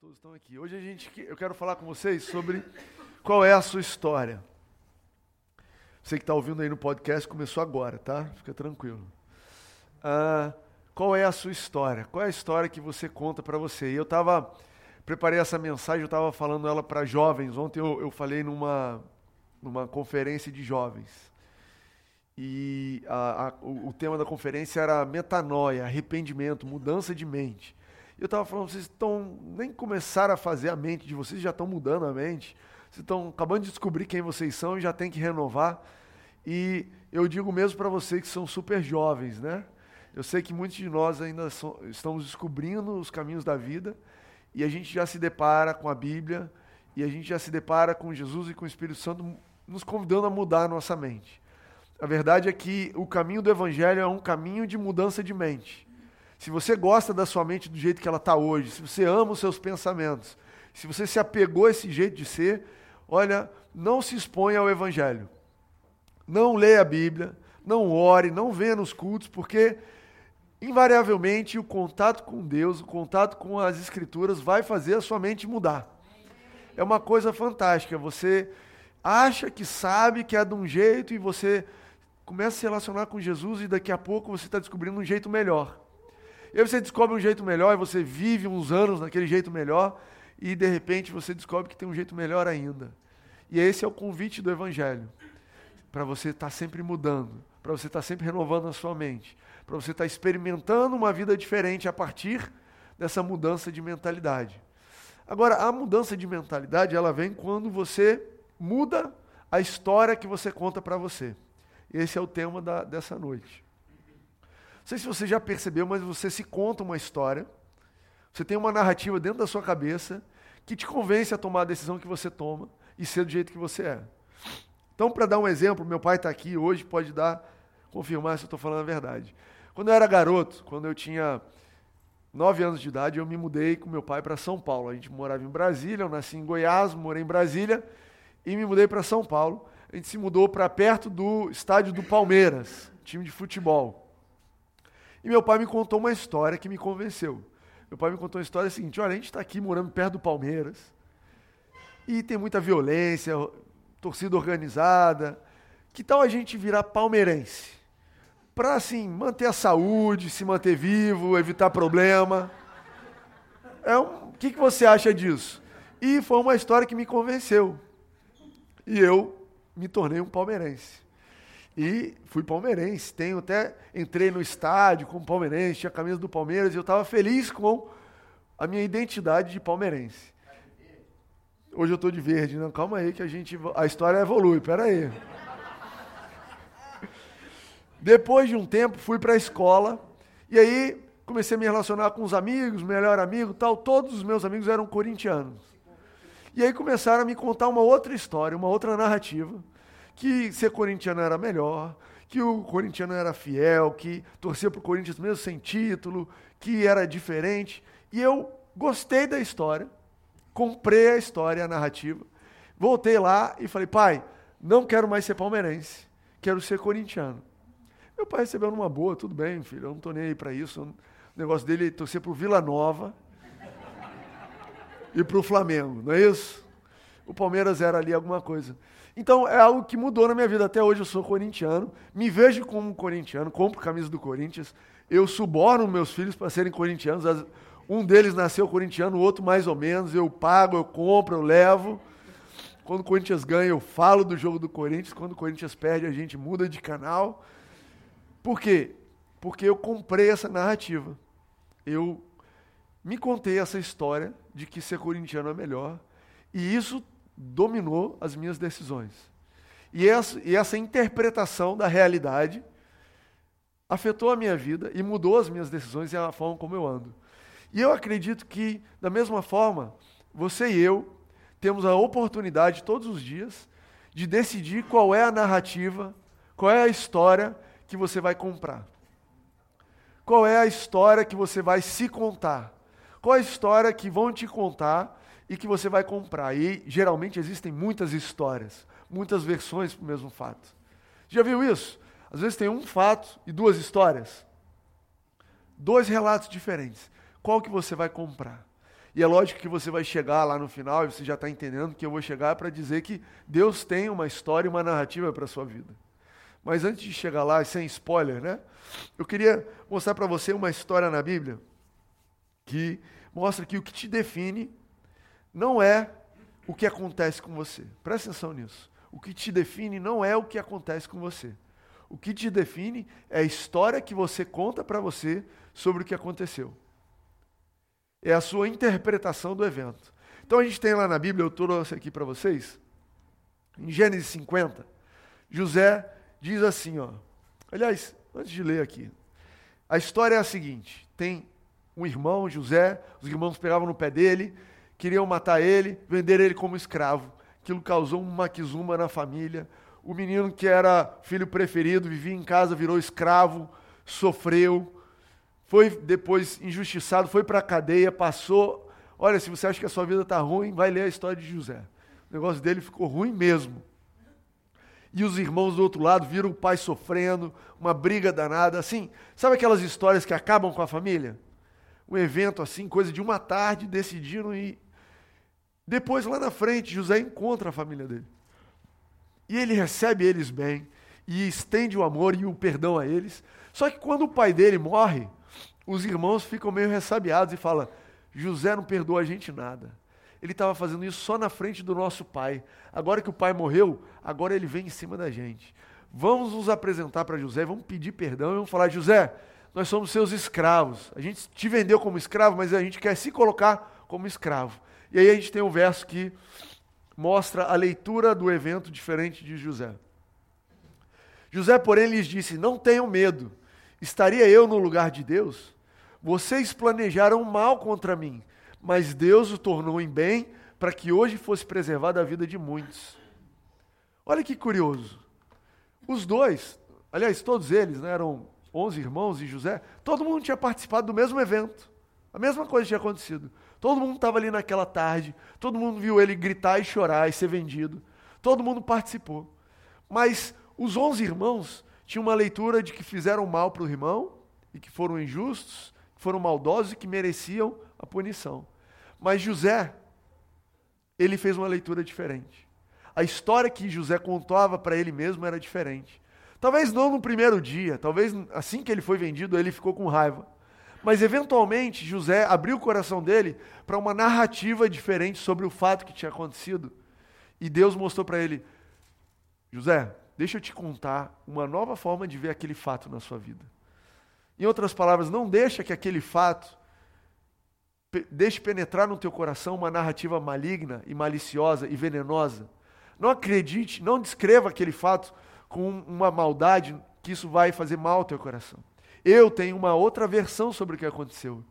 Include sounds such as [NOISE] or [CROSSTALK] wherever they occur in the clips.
todos estão aqui. Hoje a gente, eu quero falar com vocês sobre qual é a sua história. Você que está ouvindo aí no podcast começou agora, tá? Fica tranquilo. Ah, qual é a sua história? Qual é a história que você conta para você? E eu estava preparei essa mensagem, eu estava falando ela para jovens. Ontem eu, eu falei numa numa conferência de jovens. E a, a, o, o tema da conferência era metanoia, arrependimento, mudança de mente. Eu estava falando, vocês estão nem começaram a fazer a mente de vocês, já estão mudando a mente. Vocês estão acabando de descobrir quem vocês são e já tem que renovar. E eu digo mesmo para vocês que são super jovens, né? Eu sei que muitos de nós ainda so, estamos descobrindo os caminhos da vida e a gente já se depara com a Bíblia e a gente já se depara com Jesus e com o Espírito Santo nos convidando a mudar a nossa mente. A verdade é que o caminho do Evangelho é um caminho de mudança de mente se você gosta da sua mente do jeito que ela está hoje, se você ama os seus pensamentos, se você se apegou a esse jeito de ser, olha, não se exponha ao Evangelho. Não leia a Bíblia, não ore, não venha nos cultos, porque invariavelmente o contato com Deus, o contato com as Escrituras vai fazer a sua mente mudar. É uma coisa fantástica. Você acha que sabe que é de um jeito e você começa a se relacionar com Jesus e daqui a pouco você está descobrindo um jeito melhor. E aí você descobre um jeito melhor, e você vive uns anos naquele jeito melhor, e de repente você descobre que tem um jeito melhor ainda. E esse é o convite do Evangelho. Para você estar tá sempre mudando, para você estar tá sempre renovando a sua mente, para você estar tá experimentando uma vida diferente a partir dessa mudança de mentalidade. Agora, a mudança de mentalidade, ela vem quando você muda a história que você conta para você. Esse é o tema da, dessa noite. Não sei se você já percebeu, mas você se conta uma história, você tem uma narrativa dentro da sua cabeça que te convence a tomar a decisão que você toma e ser do jeito que você é. Então, para dar um exemplo, meu pai está aqui hoje, pode dar, confirmar se eu estou falando a verdade. Quando eu era garoto, quando eu tinha nove anos de idade, eu me mudei com meu pai para São Paulo. A gente morava em Brasília, eu nasci em Goiás, morei em Brasília e me mudei para São Paulo. A gente se mudou para perto do estádio do Palmeiras, time de futebol. E meu pai me contou uma história que me convenceu. Meu pai me contou uma história seguinte: olha, a gente está aqui morando perto do Palmeiras e tem muita violência, torcida organizada. Que tal a gente virar palmeirense? Para, assim, manter a saúde, se manter vivo, evitar problema. É um, o que, que você acha disso? E foi uma história que me convenceu. E eu me tornei um palmeirense. E fui palmeirense. Tenho até entrei no estádio como palmeirense, tinha a camisa do Palmeiras e eu estava feliz com a minha identidade de palmeirense. Hoje eu estou de verde, não, calma aí que a gente a história evolui, pera aí. Depois de um tempo fui para a escola e aí comecei a me relacionar com os amigos, melhor amigo, tal, todos os meus amigos eram corintianos. E aí começaram a me contar uma outra história, uma outra narrativa que ser corintiano era melhor, que o corintiano era fiel, que torcia para o Corinthians mesmo sem título, que era diferente. E eu gostei da história, comprei a história, a narrativa, voltei lá e falei, pai, não quero mais ser palmeirense, quero ser corintiano. Meu pai recebeu numa boa, tudo bem, filho, eu não estou nem aí para isso. O negócio dele é torcer para o Vila Nova e para o Flamengo, não é isso? O Palmeiras era ali alguma coisa. Então é algo que mudou na minha vida. Até hoje eu sou corintiano, me vejo como corintiano, compro camisa do Corinthians, eu suborno meus filhos para serem corintianos. Um deles nasceu corintiano, o outro mais ou menos. Eu pago, eu compro, eu levo. Quando o Corinthians ganha, eu falo do jogo do Corinthians. Quando o Corinthians perde, a gente muda de canal. Por quê? Porque eu comprei essa narrativa. Eu me contei essa história de que ser corintiano é melhor. E isso dominou as minhas decisões. E essa, e essa interpretação da realidade afetou a minha vida e mudou as minhas decisões e a forma como eu ando. E eu acredito que, da mesma forma, você e eu temos a oportunidade todos os dias de decidir qual é a narrativa, qual é a história que você vai comprar. Qual é a história que você vai se contar? Qual é a história que vão te contar e que você vai comprar. E geralmente existem muitas histórias, muitas versões para o mesmo fato. Já viu isso? Às vezes tem um fato e duas histórias. Dois relatos diferentes. Qual que você vai comprar? E é lógico que você vai chegar lá no final, e você já está entendendo que eu vou chegar para dizer que Deus tem uma história e uma narrativa para a sua vida. Mas antes de chegar lá, sem spoiler, né? Eu queria mostrar para você uma história na Bíblia que mostra que o que te define não é o que acontece com você. Presta atenção nisso. O que te define não é o que acontece com você. O que te define é a história que você conta para você sobre o que aconteceu. É a sua interpretação do evento. Então a gente tem lá na Bíblia, eu trouxe aqui para vocês, em Gênesis 50, José diz assim, ó. Aliás, antes de ler aqui, a história é a seguinte: tem um irmão, José, os irmãos pegavam no pé dele, queriam matar ele, vender ele como escravo. Aquilo causou um maquizuma na família. O menino que era filho preferido, vivia em casa, virou escravo, sofreu, foi depois injustiçado, foi para a cadeia, passou. Olha, se você acha que a sua vida está ruim, vai ler a história de José. O negócio dele ficou ruim mesmo. E os irmãos do outro lado viram o pai sofrendo, uma briga danada, assim. Sabe aquelas histórias que acabam com a família? Um evento assim, coisa de uma tarde, decidiram depois lá na frente José encontra a família dele. E ele recebe eles bem e estende o amor e o perdão a eles. Só que quando o pai dele morre, os irmãos ficam meio ressabiados e falam: José não perdoa a gente nada. Ele estava fazendo isso só na frente do nosso pai. Agora que o pai morreu, agora ele vem em cima da gente. Vamos nos apresentar para José, vamos pedir perdão e vamos falar: José, nós somos seus escravos. A gente te vendeu como escravo, mas a gente quer se colocar como escravo. E aí a gente tem um verso que mostra a leitura do evento diferente de José. José, porém, lhes disse: Não tenham medo, estaria eu no lugar de Deus? Vocês planejaram mal contra mim, mas Deus o tornou em bem para que hoje fosse preservada a vida de muitos. Olha que curioso. Os dois, aliás, todos eles, né, eram 11 irmãos e José, todo mundo tinha participado do mesmo evento. A mesma coisa tinha acontecido. Todo mundo estava ali naquela tarde, todo mundo viu ele gritar e chorar e ser vendido. Todo mundo participou. Mas os onze irmãos tinham uma leitura de que fizeram mal para o irmão e que foram injustos, que foram maldosos e que mereciam a punição. Mas José, ele fez uma leitura diferente. A história que José contava para ele mesmo era diferente. Talvez não no primeiro dia, talvez assim que ele foi vendido, ele ficou com raiva. Mas eventualmente José abriu o coração dele para uma narrativa diferente sobre o fato que tinha acontecido. E Deus mostrou para ele: José, deixa eu te contar uma nova forma de ver aquele fato na sua vida. Em outras palavras, não deixa que aquele fato deixe penetrar no teu coração uma narrativa maligna e maliciosa e venenosa. Não acredite, não descreva aquele fato com uma maldade que isso vai fazer mal ao teu coração. Eu tenho uma outra versão sobre o que aconteceu.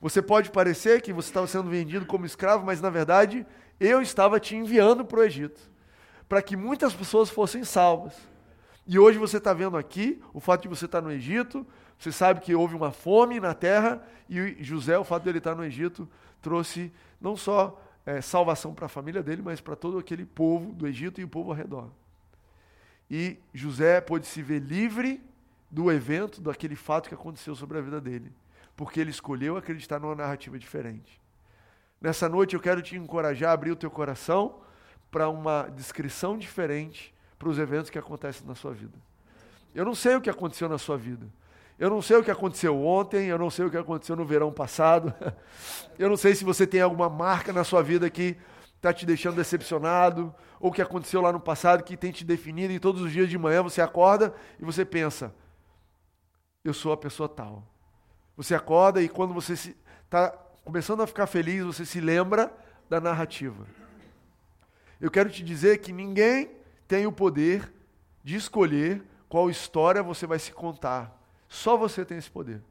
Você pode parecer que você estava sendo vendido como escravo, mas na verdade eu estava te enviando para o Egito, para que muitas pessoas fossem salvas. E hoje você está vendo aqui o fato de você estar no Egito, você sabe que houve uma fome na terra, e José, o fato de ele estar no Egito, trouxe não só é, salvação para a família dele, mas para todo aquele povo do Egito e o povo ao redor. E José pôde se ver livre do evento, daquele fato que aconteceu sobre a vida dele, porque ele escolheu acreditar numa narrativa diferente. Nessa noite eu quero te encorajar a abrir o teu coração para uma descrição diferente para os eventos que acontecem na sua vida. Eu não sei o que aconteceu na sua vida. Eu não sei o que aconteceu ontem, eu não sei o que aconteceu no verão passado. [LAUGHS] Eu não sei se você tem alguma marca na sua vida que está te deixando decepcionado, ou o que aconteceu lá no passado que tem te definido e todos os dias de manhã você acorda e você pensa: eu sou a pessoa tal. Você acorda e quando você está começando a ficar feliz, você se lembra da narrativa. Eu quero te dizer que ninguém tem o poder de escolher qual história você vai se contar. Só você tem esse poder.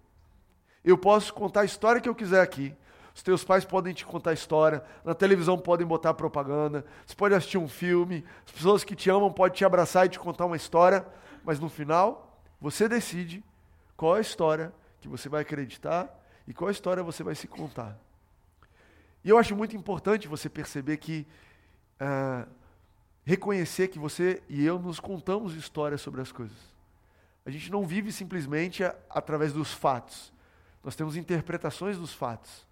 Eu posso contar a história que eu quiser aqui. Os teus pais podem te contar a história, na televisão podem botar propaganda, você pode assistir um filme, as pessoas que te amam podem te abraçar e te contar uma história, mas no final, você decide qual a história que você vai acreditar e qual a história você vai se contar. E eu acho muito importante você perceber que uh, reconhecer que você e eu nos contamos histórias sobre as coisas. A gente não vive simplesmente a, através dos fatos. Nós temos interpretações dos fatos.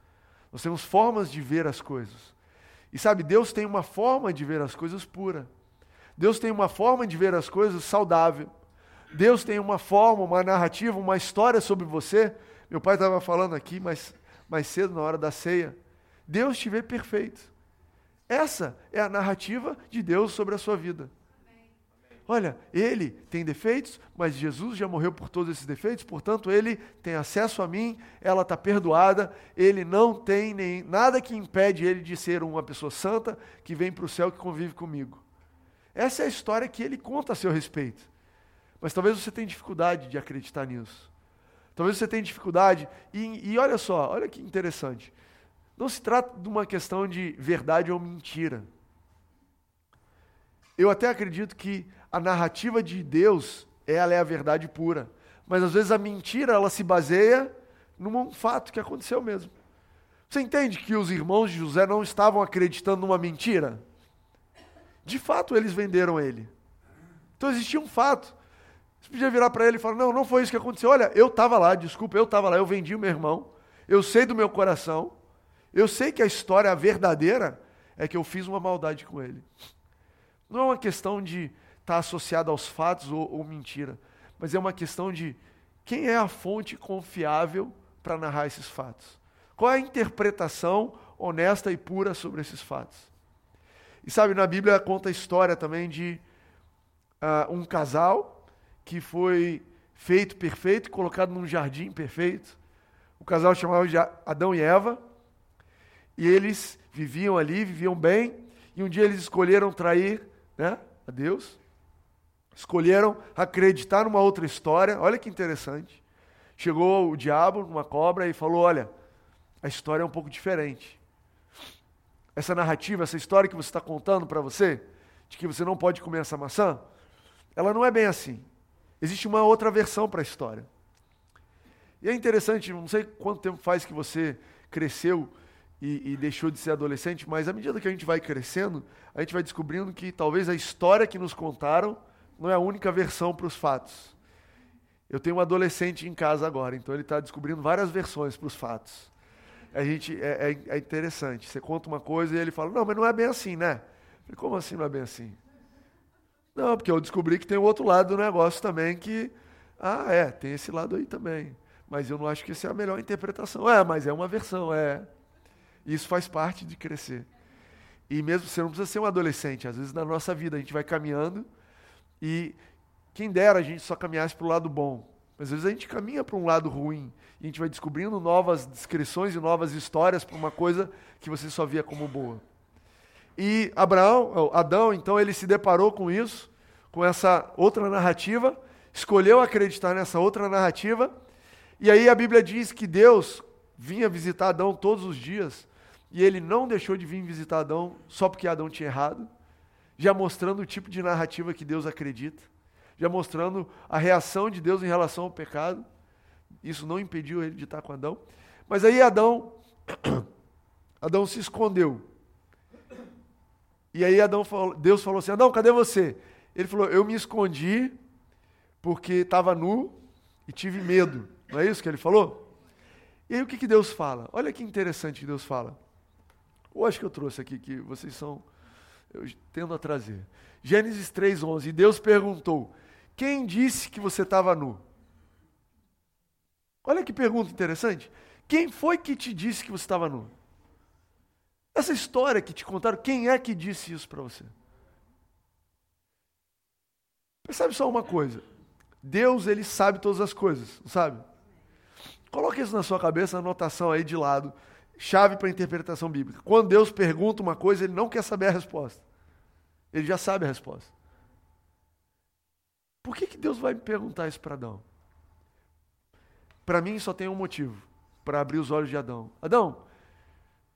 Nós temos formas de ver as coisas. E sabe, Deus tem uma forma de ver as coisas pura. Deus tem uma forma de ver as coisas saudável. Deus tem uma forma, uma narrativa, uma história sobre você. Meu pai estava falando aqui mais, mais cedo, na hora da ceia. Deus te vê perfeito. Essa é a narrativa de Deus sobre a sua vida. Olha, ele tem defeitos, mas Jesus já morreu por todos esses defeitos, portanto, ele tem acesso a mim, ela está perdoada, ele não tem nem, nada que impede ele de ser uma pessoa santa que vem para o céu que convive comigo. Essa é a história que ele conta a seu respeito. Mas talvez você tenha dificuldade de acreditar nisso. Talvez você tenha dificuldade. E, e olha só, olha que interessante. Não se trata de uma questão de verdade ou mentira. Eu até acredito que a narrativa de Deus, ela é a verdade pura. Mas às vezes a mentira, ela se baseia num fato que aconteceu mesmo. Você entende que os irmãos de José não estavam acreditando numa mentira? De fato, eles venderam ele. Então existia um fato. Você podia virar para ele e falar: Não, não foi isso que aconteceu. Olha, eu estava lá, desculpa, eu estava lá, eu vendi o meu irmão. Eu sei do meu coração. Eu sei que a história verdadeira é que eu fiz uma maldade com ele. Não é uma questão de está associada aos fatos ou, ou mentira, mas é uma questão de quem é a fonte confiável para narrar esses fatos. Qual é a interpretação honesta e pura sobre esses fatos? E sabe, na Bíblia conta a história também de uh, um casal que foi feito perfeito, colocado num jardim perfeito. O casal chamava de Adão e Eva. E eles viviam ali, viviam bem. E um dia eles escolheram trair né, a Deus. Escolheram acreditar numa outra história. Olha que interessante. Chegou o diabo numa cobra e falou: Olha, a história é um pouco diferente. Essa narrativa, essa história que você está contando para você, de que você não pode comer essa maçã, ela não é bem assim. Existe uma outra versão para a história. E é interessante, não sei quanto tempo faz que você cresceu e, e, deixou de ser adolescente, mas à medida que a gente vai crescendo, a gente vai descobrindo que talvez a história que nos contaram não é a única versão para os fatos. Eu tenho um adolescente em casa agora, então ele está descobrindo várias versões para os fatos. A gente é, é, é, interessante. Você conta uma coisa e ele fala: não, mas não é bem assim, né? Falei, Como assim não é bem assim? Não, porque eu descobri que tem o outro lado do negócio também que ah, é, tem esse lado aí também. Mas eu não acho que essa é a melhor interpretação. É, mas é uma versão, é. Isso faz parte de crescer. E mesmo você não precisa ser um adolescente, às vezes na nossa vida a gente vai caminhando e quem dera a gente só caminhasse para o lado bom. Mas às vezes a gente caminha para um lado ruim. E a gente vai descobrindo novas descrições e novas histórias para uma coisa que você só via como boa. E Abraão, Adão, então ele se deparou com isso, com essa outra narrativa, escolheu acreditar nessa outra narrativa. E aí a Bíblia diz que Deus vinha visitar Adão todos os dias, e ele não deixou de vir visitar Adão só porque Adão tinha errado já mostrando o tipo de narrativa que Deus acredita, já mostrando a reação de Deus em relação ao pecado. Isso não impediu ele de estar com Adão. Mas aí Adão, [COUGHS] Adão se escondeu. E aí Adão falou, Deus falou assim: Adão, cadê você? Ele falou: Eu me escondi porque estava nu e tive medo. Não é isso que ele falou? E aí o que, que Deus fala? Olha que interessante que Deus fala. Eu acho que eu trouxe aqui que vocês são eu tendo a trazer. Gênesis 3:11. E Deus perguntou: Quem disse que você estava nu? Olha que pergunta interessante. Quem foi que te disse que você estava nu? Essa história que te contaram, quem é que disse isso para você? Percebe só uma coisa. Deus, ele sabe todas as coisas, sabe? Coloque isso na sua cabeça, anotação aí de lado chave para a interpretação bíblica. Quando Deus pergunta uma coisa, ele não quer saber a resposta. Ele já sabe a resposta. Por que, que Deus vai me perguntar isso para Adão? Para mim só tem um motivo para abrir os olhos de Adão. Adão,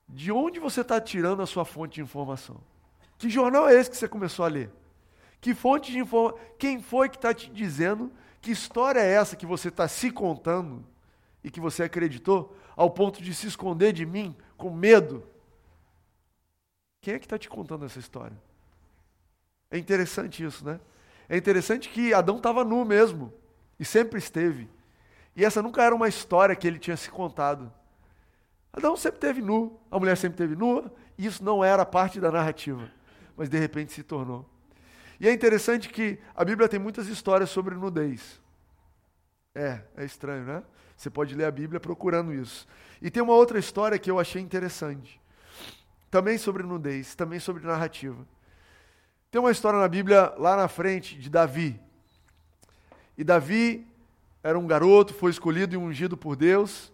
de onde você está tirando a sua fonte de informação? Que jornal é esse que você começou a ler? Que fonte de informação? Quem foi que está te dizendo? Que história é essa que você está se contando e que você acreditou? ao ponto de se esconder de mim com medo. Quem é que está te contando essa história? É interessante isso, né? É interessante que Adão estava nu mesmo, e sempre esteve. E essa nunca era uma história que ele tinha se contado. Adão sempre teve nu, a mulher sempre teve nua, e isso não era parte da narrativa, mas de repente se tornou. E é interessante que a Bíblia tem muitas histórias sobre nudez. É, é estranho, né? Você pode ler a Bíblia procurando isso. E tem uma outra história que eu achei interessante. Também sobre nudez, também sobre narrativa. Tem uma história na Bíblia lá na frente de Davi. E Davi era um garoto, foi escolhido e ungido por Deus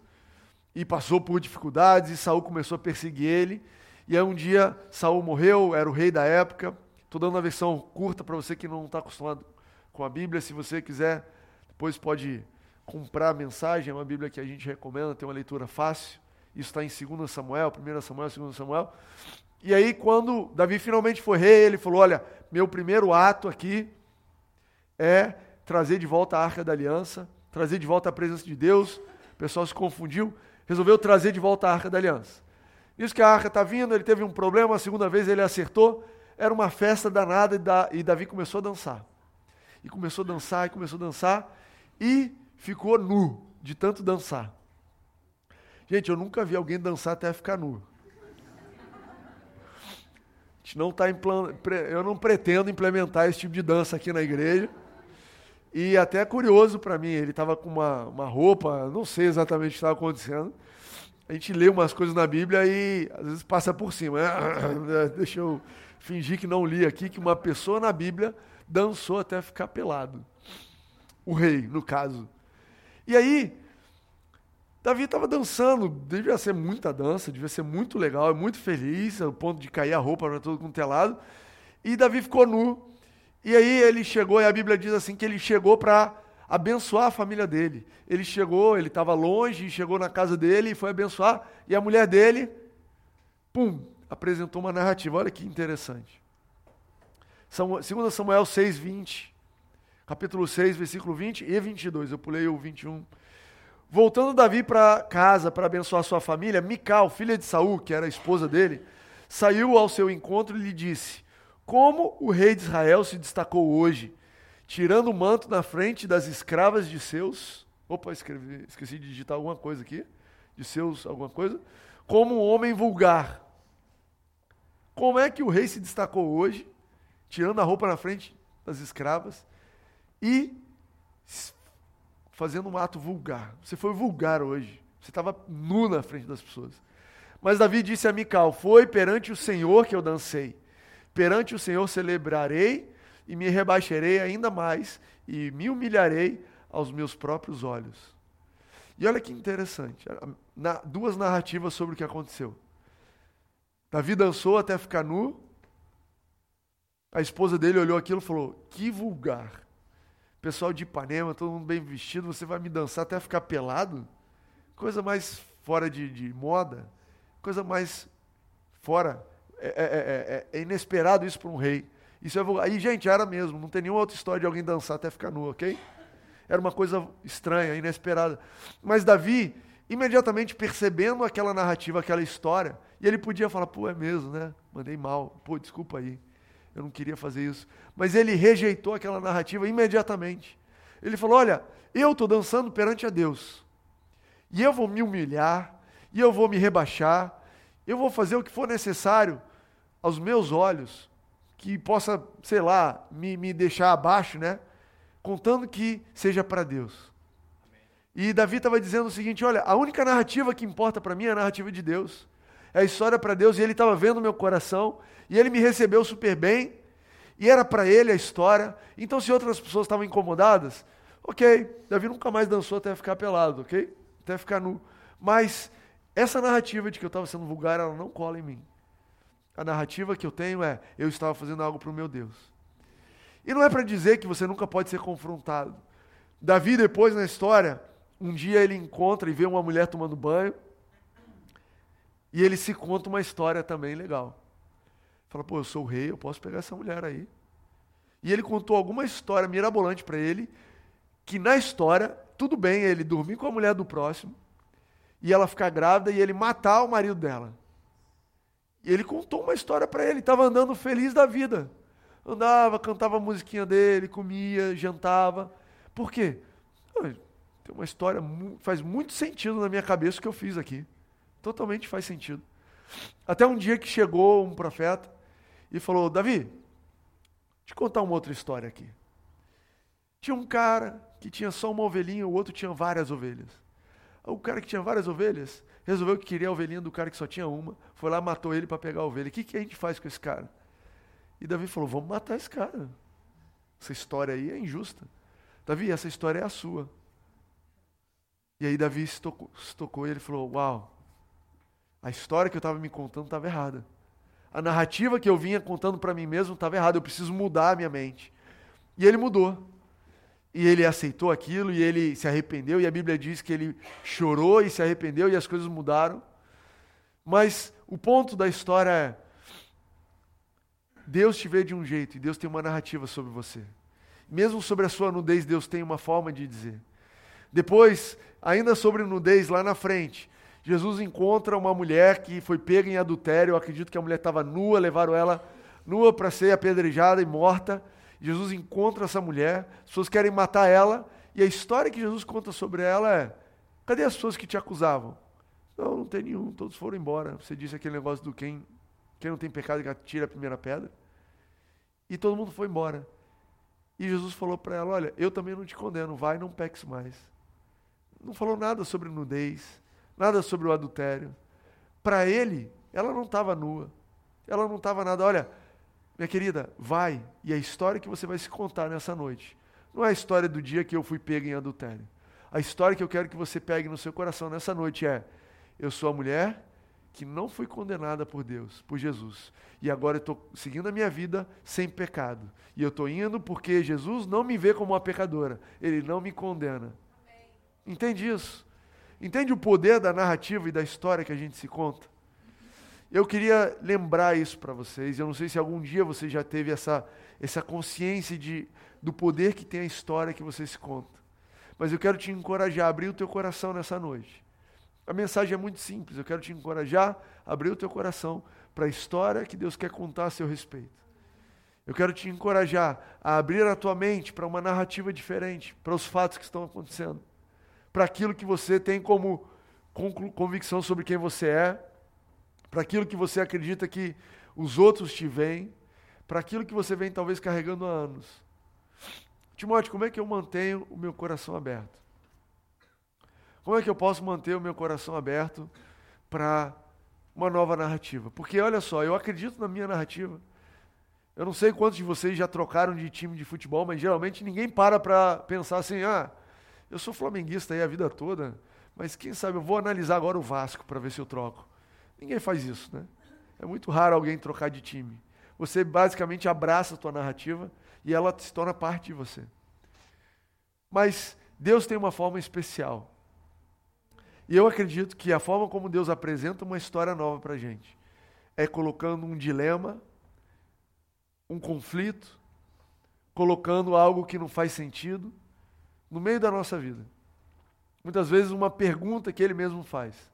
e passou por dificuldades e Saul começou a perseguir ele. E aí um dia Saul morreu, era o rei da época. Estou dando uma versão curta para você que não está acostumado com a Bíblia. Se você quiser, depois pode comprar a mensagem. É uma Bíblia que a gente recomenda, tem uma leitura fácil. Isso está em 2 Samuel, 1 Samuel, 2 Samuel. E aí, quando Davi finalmente foi rei, ele falou: Olha, meu primeiro ato aqui é trazer de volta a arca da aliança, trazer de volta a presença de Deus. O pessoal se confundiu resolveu trazer de volta a arca da aliança. Isso que a arca está vindo, ele teve um problema, a segunda vez ele acertou, era uma festa danada e, Davi começou a dançar. E começou a dançar, e começou a dançar, e ficou nu de tanto dançar. Gente, eu nunca vi alguém dançar até ficar nu. A gente não tá eu não pretendo implementar esse tipo de dança aqui na igreja. E até é curioso para mim, ele estava com uma, uma roupa, não sei exatamente o que estava acontecendo. A gente lê umas coisas na Bíblia e às vezes passa por cima. [LAUGHS] Deixa eu fingir que não li aqui que uma pessoa na Bíblia dançou até ficar pelado. O rei, no caso. E aí, Davi estava dançando, devia ser muita dança, devia ser muito legal, muito feliz, ao ponto de cair a roupa para todo com telado. E Davi ficou nu. E aí ele chegou, e a Bíblia diz assim que ele chegou para abençoar a família dele. Ele chegou, ele estava longe, chegou na casa dele e foi abençoar, e a mulher dele, pum, apresentou uma narrativa. Olha que interessante. 2 Samuel 6, 20. Capítulo 6, versículo 20 e 22. Eu pulei o 21. Voltando Davi para casa para abençoar sua família, Mical, filha de Saul, que era a esposa dele, saiu ao seu encontro e lhe disse: como o rei de Israel se destacou hoje, tirando o manto na frente das escravas de seus. Opa, escrevi, esqueci de digitar alguma coisa aqui. De seus, alguma coisa. Como um homem vulgar. Como é que o rei se destacou hoje, tirando a roupa na frente das escravas e fazendo um ato vulgar? Você foi vulgar hoje. Você estava nu na frente das pessoas. Mas Davi disse a Mical: Foi perante o Senhor que eu dancei Perante o Senhor celebrarei e me rebaixarei ainda mais e me humilharei aos meus próprios olhos. E olha que interessante, na, duas narrativas sobre o que aconteceu. Davi dançou até ficar nu. A esposa dele olhou aquilo e falou: Que vulgar. Pessoal de Ipanema, todo mundo bem vestido, você vai me dançar até ficar pelado? Coisa mais fora de, de moda, coisa mais fora é é, é, é, é, inesperado isso para um rei. Isso é Aí, gente, era mesmo. Não tem nenhuma outra história de alguém dançar até ficar nu, ok? Era uma coisa estranha, inesperada. Mas Davi, imediatamente percebendo aquela narrativa, aquela história, e ele podia falar, pô, é mesmo, né? Mandei mal. Pô, desculpa aí. Eu não queria fazer isso. Mas ele rejeitou aquela narrativa imediatamente. Ele falou: Olha, eu estou dançando perante a Deus. E eu vou me humilhar, e eu vou me rebaixar, eu vou fazer o que for necessário aos meus olhos, que possa, sei lá, me, me deixar abaixo, né? Contando que seja para Deus. E Davi estava dizendo o seguinte: olha, a única narrativa que importa para mim é a narrativa de Deus. É a história para Deus, e ele estava vendo o meu coração, e ele me recebeu super bem, e era para ele a história. Então, se outras pessoas estavam incomodadas, ok, Davi nunca mais dançou até ficar pelado, ok? Até ficar nu. Mas essa narrativa de que eu estava sendo vulgar, ela não cola em mim. A narrativa que eu tenho é: eu estava fazendo algo para o meu Deus. E não é para dizer que você nunca pode ser confrontado. Davi, depois na história, um dia ele encontra e vê uma mulher tomando banho. E ele se conta uma história também legal. Fala, pô, eu sou o rei, eu posso pegar essa mulher aí. E ele contou alguma história mirabolante para ele, que na história, tudo bem ele dormir com a mulher do próximo, e ela ficar grávida e ele matar o marido dela. E ele contou uma história para ele, estava andando feliz da vida. Andava, cantava a musiquinha dele, comia, jantava. Por quê? Tem uma história, faz muito sentido na minha cabeça o que eu fiz aqui. Totalmente faz sentido. Até um dia que chegou um profeta e falou: Davi, te contar uma outra história aqui. Tinha um cara que tinha só uma ovelhinha, o outro tinha várias ovelhas. O cara que tinha várias ovelhas resolveu que queria a ovelhinha do cara que só tinha uma, foi lá matou ele para pegar a ovelha. O que, que a gente faz com esse cara? E Davi falou: Vamos matar esse cara. Essa história aí é injusta. Davi, essa história é a sua. E aí Davi se tocou, se tocou e ele falou: Uau, a história que eu estava me contando estava errada. A narrativa que eu vinha contando para mim mesmo estava errada. Eu preciso mudar a minha mente. E ele mudou. E ele aceitou aquilo e ele se arrependeu. E a Bíblia diz que ele chorou e se arrependeu e as coisas mudaram. Mas o ponto da história é: Deus te vê de um jeito e Deus tem uma narrativa sobre você. Mesmo sobre a sua nudez, Deus tem uma forma de dizer. Depois, ainda sobre nudez, lá na frente, Jesus encontra uma mulher que foi pega em adultério. Eu acredito que a mulher estava nua, levaram ela nua para ser apedrejada e morta. Jesus encontra essa mulher, as pessoas querem matar ela, e a história que Jesus conta sobre ela é: cadê as pessoas que te acusavam? Não, não tem nenhum, todos foram embora. Você disse aquele negócio do quem, quem não tem pecado que tira a primeira pedra. E todo mundo foi embora. E Jesus falou para ela: Olha, eu também não te condeno, vai, não peques mais. Não falou nada sobre nudez, nada sobre o adultério. Para ele, ela não estava nua, ela não estava nada. Olha, minha querida, vai, e a história que você vai se contar nessa noite não é a história do dia que eu fui pega em adultério. A história que eu quero que você pegue no seu coração nessa noite é: eu sou a mulher que não fui condenada por Deus, por Jesus. E agora eu estou seguindo a minha vida sem pecado. E eu estou indo porque Jesus não me vê como uma pecadora. Ele não me condena. Amém. Entende isso? Entende o poder da narrativa e da história que a gente se conta? Eu queria lembrar isso para vocês. Eu não sei se algum dia você já teve essa, essa consciência de, do poder que tem a história que você se conta. Mas eu quero te encorajar a abrir o teu coração nessa noite a mensagem é muito simples. Eu quero te encorajar a abrir o teu coração para a história que Deus quer contar a seu respeito. Eu quero te encorajar a abrir a tua mente para uma narrativa diferente, para os fatos que estão acontecendo, para aquilo que você tem como convicção sobre quem você é, para aquilo que você acredita que os outros te veem, para aquilo que você vem talvez carregando há anos. Timóteo, como é que eu mantenho o meu coração aberto? Como é que eu posso manter o meu coração aberto para uma nova narrativa? Porque olha só, eu acredito na minha narrativa. Eu não sei quantos de vocês já trocaram de time de futebol, mas geralmente ninguém para para pensar assim: ah, eu sou flamenguista aí a vida toda, mas quem sabe eu vou analisar agora o Vasco para ver se eu troco. Ninguém faz isso, né? É muito raro alguém trocar de time. Você basicamente abraça a tua narrativa e ela se torna parte de você. Mas Deus tem uma forma especial e eu acredito que a forma como Deus apresenta uma história nova para a gente é colocando um dilema, um conflito, colocando algo que não faz sentido no meio da nossa vida. Muitas vezes uma pergunta que ele mesmo faz.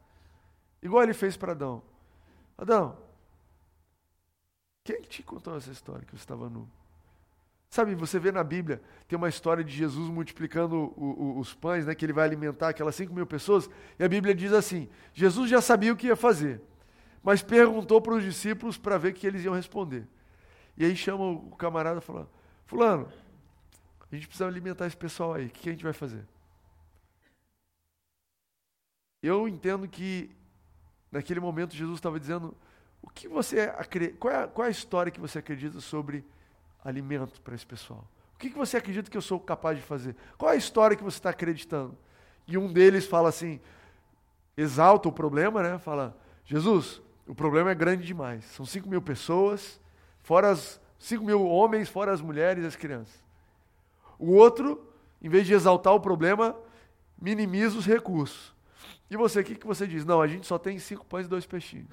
Igual ele fez para Adão. Adão, quem te contou essa história que você estava nu? Sabe, você vê na Bíblia, tem uma história de Jesus multiplicando o, o, os pães, né, que ele vai alimentar aquelas 5 mil pessoas, e a Bíblia diz assim: Jesus já sabia o que ia fazer, mas perguntou para os discípulos para ver o que eles iam responder. E aí chama o camarada e fala: Fulano, a gente precisa alimentar esse pessoal aí, o que a gente vai fazer? Eu entendo que naquele momento Jesus estava dizendo: o que você qual é, qual é a história que você acredita sobre alimento para esse pessoal? O que, que você acredita que eu sou capaz de fazer? Qual é a história que você está acreditando? E um deles fala assim, exalta o problema, né? Fala, Jesus, o problema é grande demais. São 5 mil pessoas, fora as 5 mil homens, fora as mulheres e as crianças. O outro, em vez de exaltar o problema, minimiza os recursos. E você, o que, que você diz? Não, a gente só tem cinco pães e dois peixinhos.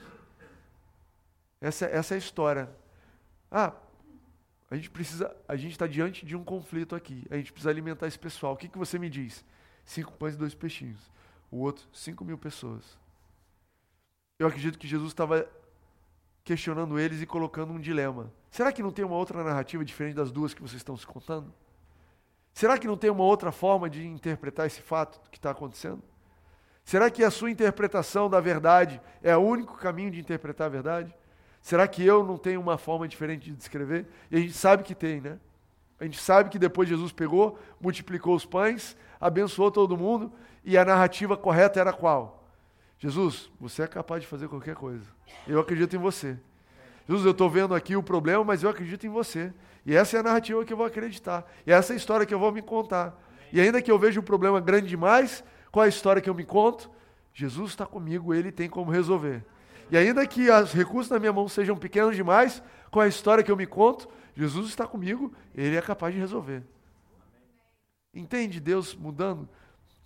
Essa, essa é a história. Ah, a gente precisa, a gente está diante de um conflito aqui. A gente precisa alimentar esse pessoal. O que, que você me diz? Cinco pães e dois peixinhos. O outro, cinco mil pessoas. Eu acredito que Jesus estava questionando eles e colocando um dilema. Será que não tem uma outra narrativa diferente das duas que vocês estão se contando? Será que não tem uma outra forma de interpretar esse fato que está acontecendo? Será que a sua interpretação da verdade é o único caminho de interpretar a verdade? Será que eu não tenho uma forma diferente de descrever? E a gente sabe que tem, né? A gente sabe que depois Jesus pegou, multiplicou os pães, abençoou todo mundo, e a narrativa correta era qual? Jesus, você é capaz de fazer qualquer coisa. Eu acredito em você. Jesus, eu estou vendo aqui o problema, mas eu acredito em você. E essa é a narrativa que eu vou acreditar. E essa é a história que eu vou me contar. E ainda que eu veja o problema grande demais, qual é a história que eu me conto? Jesus está comigo, ele tem como resolver. E ainda que os recursos na minha mão sejam pequenos demais, qual é a história que eu me conto? Jesus está comigo, ele é capaz de resolver. Entende Deus mudando?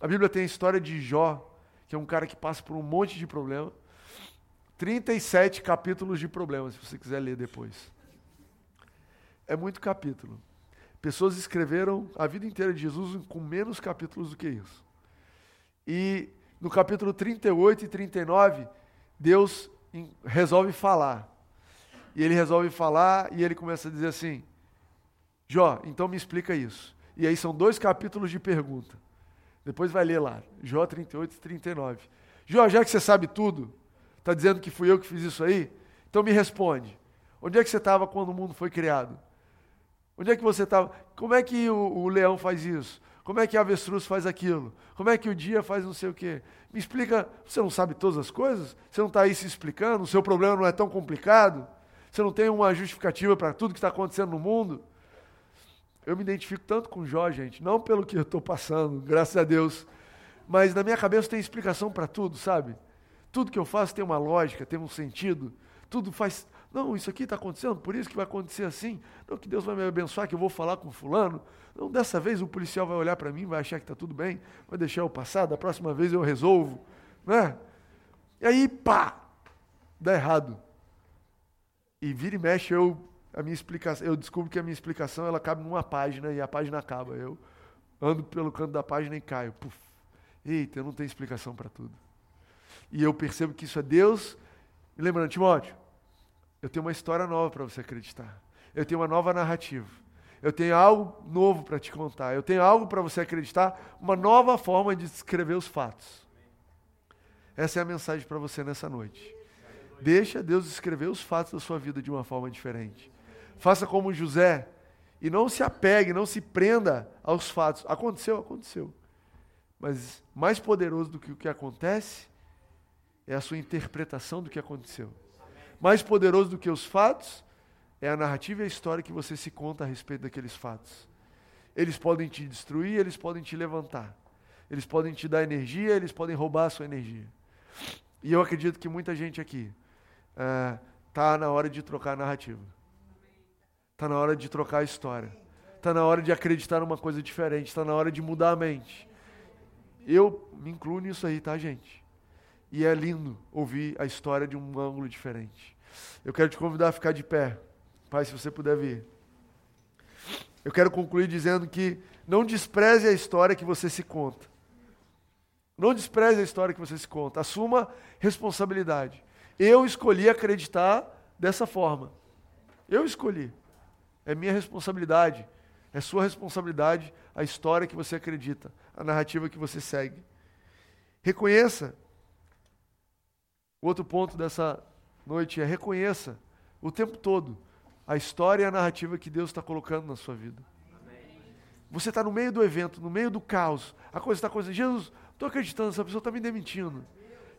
A Bíblia tem a história de Jó, que é um cara que passa por um monte de problema. 37 capítulos de problemas, se você quiser ler depois. É muito capítulo. Pessoas escreveram a vida inteira de Jesus com menos capítulos do que isso. E no capítulo 38 e 39, Deus resolve falar. E ele resolve falar e ele começa a dizer assim: Jó, então me explica isso. E aí são dois capítulos de pergunta. Depois vai ler lá, Jó 38 e 39. Jó, já que você sabe tudo, está dizendo que fui eu que fiz isso aí, então me responde. Onde é que você estava quando o mundo foi criado? Onde é que você estava? Como é que o, o, leão faz isso? Como é que a avestruz faz aquilo? Como é que o dia faz não sei o quê? Me explica, você não sabe todas as coisas? Você não está aí se explicando? O seu problema não é tão complicado? Você não tem uma justificativa para tudo que está acontecendo no mundo? Eu me identifico tanto com Jó, gente, não pelo que eu estou passando, graças a Deus, mas na minha cabeça tem explicação para tudo, sabe? Tudo que eu faço tem uma lógica, tem um sentido, tudo faz, não, isso aqui está acontecendo, por isso que vai acontecer assim. Não, que Deus vai me abençoar, que eu vou falar com fulano. Não, dessa vez o policial vai olhar para mim, vai achar que está tudo bem, vai deixar eu passar, da próxima vez eu resolvo. Né? E aí, pá, dá errado. E vira e mexe, eu, a minha explicação, eu descubro que a minha explicação ela cabe numa página e a página acaba. Eu ando pelo canto da página e caio. Puf. Eita, eu não tenho explicação para tudo. E eu percebo que isso é Deus. E lembrando, Timóteo, eu tenho uma história nova para você acreditar. Eu tenho uma nova narrativa. Eu tenho algo novo para te contar. Eu tenho algo para você acreditar, uma nova forma de descrever os fatos. Essa é a mensagem para você nessa noite. Deixa Deus escrever os fatos da sua vida de uma forma diferente. Faça como José e não se apegue, não se prenda aos fatos. Aconteceu, aconteceu. Mas mais poderoso do que o que acontece é a sua interpretação do que aconteceu. Mais poderoso do que os fatos é a narrativa e a história que você se conta a respeito daqueles fatos. Eles podem te destruir, eles podem te levantar. Eles podem te dar energia, eles podem roubar a sua energia. E eu acredito que muita gente aqui está uh, na hora de trocar a narrativa. Está na hora de trocar a história. Está na hora de acreditar numa coisa diferente. Está na hora de mudar a mente. Eu me incluo nisso aí, tá, gente? E é lindo ouvir a história de um ângulo diferente. Eu quero te convidar a ficar de pé. Pai, se você puder vir. Eu quero concluir dizendo que não despreze a história que você se conta. Não despreze a história que você se conta. Assuma responsabilidade. Eu escolhi acreditar dessa forma. Eu escolhi. É minha responsabilidade. É sua responsabilidade a história que você acredita, a narrativa que você segue. Reconheça o outro ponto dessa noite é reconheça o tempo todo a história e a narrativa que Deus está colocando na sua vida. Você está no meio do evento, no meio do caos. A coisa está acontecendo. Jesus, estou acreditando, essa pessoa está me demitindo.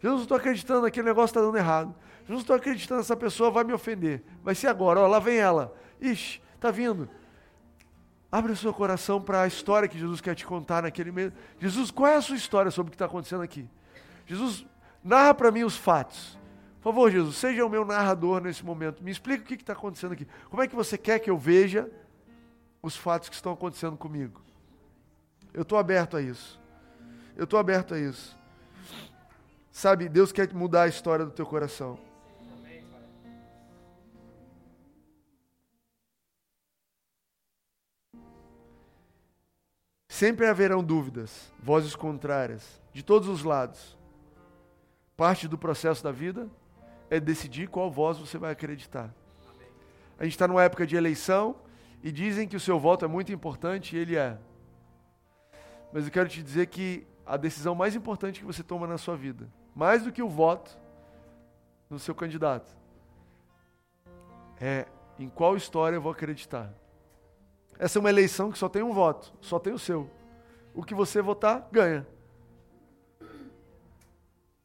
Jesus, estou acreditando, aquele negócio está dando errado. Jesus, estou acreditando, essa pessoa vai me ofender. Vai ser agora, ó, lá vem ela. Ixi, está vindo. Abre o seu coração para a história que Jesus quer te contar naquele meio. Jesus, qual é a sua história sobre o que está acontecendo aqui? Jesus, Narra para mim os fatos. Por favor, Jesus, seja o meu narrador nesse momento. Me explica o que está acontecendo aqui. Como é que você quer que eu veja os fatos que estão acontecendo comigo? Eu estou aberto a isso. Eu estou aberto a isso. Sabe, Deus quer mudar a história do teu coração. Sempre haverão dúvidas, vozes contrárias, de todos os lados. Parte do processo da vida é decidir qual voz você vai acreditar. A gente está numa época de eleição e dizem que o seu voto é muito importante e ele é. Mas eu quero te dizer que a decisão mais importante que você toma na sua vida. Mais do que o voto no seu candidato. É em qual história eu vou acreditar. Essa é uma eleição que só tem um voto, só tem o seu. O que você votar, ganha.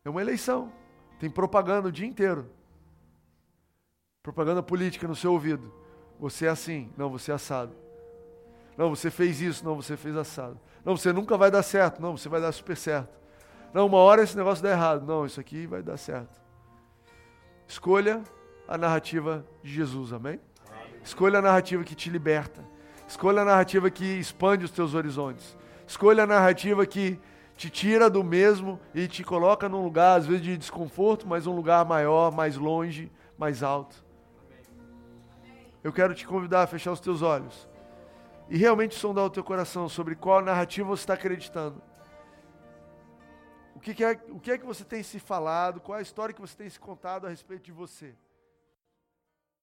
É uma eleição. Tem propaganda o dia inteiro. Propaganda política no seu ouvido. Você é assim, não, você é assado. Não, você fez isso, não, você fez assado. Não, você nunca vai dar certo, não, você vai dar super certo. Não, uma hora esse negócio dá errado. Não, isso aqui vai dar certo. Escolha a narrativa de Jesus, amém? Escolha a narrativa que te liberta. Escolha a narrativa que expande os teus horizontes. Escolha a narrativa que te tira do mesmo e te coloca num lugar, às vezes, de desconforto, mas um lugar maior, mais longe, mais alto. Eu quero te convidar a fechar os teus olhos e realmente sondar o teu coração sobre qual narrativa você está acreditando. O que, é, o que é que você tem se falado, qual é a história que você tem se contado a respeito de você.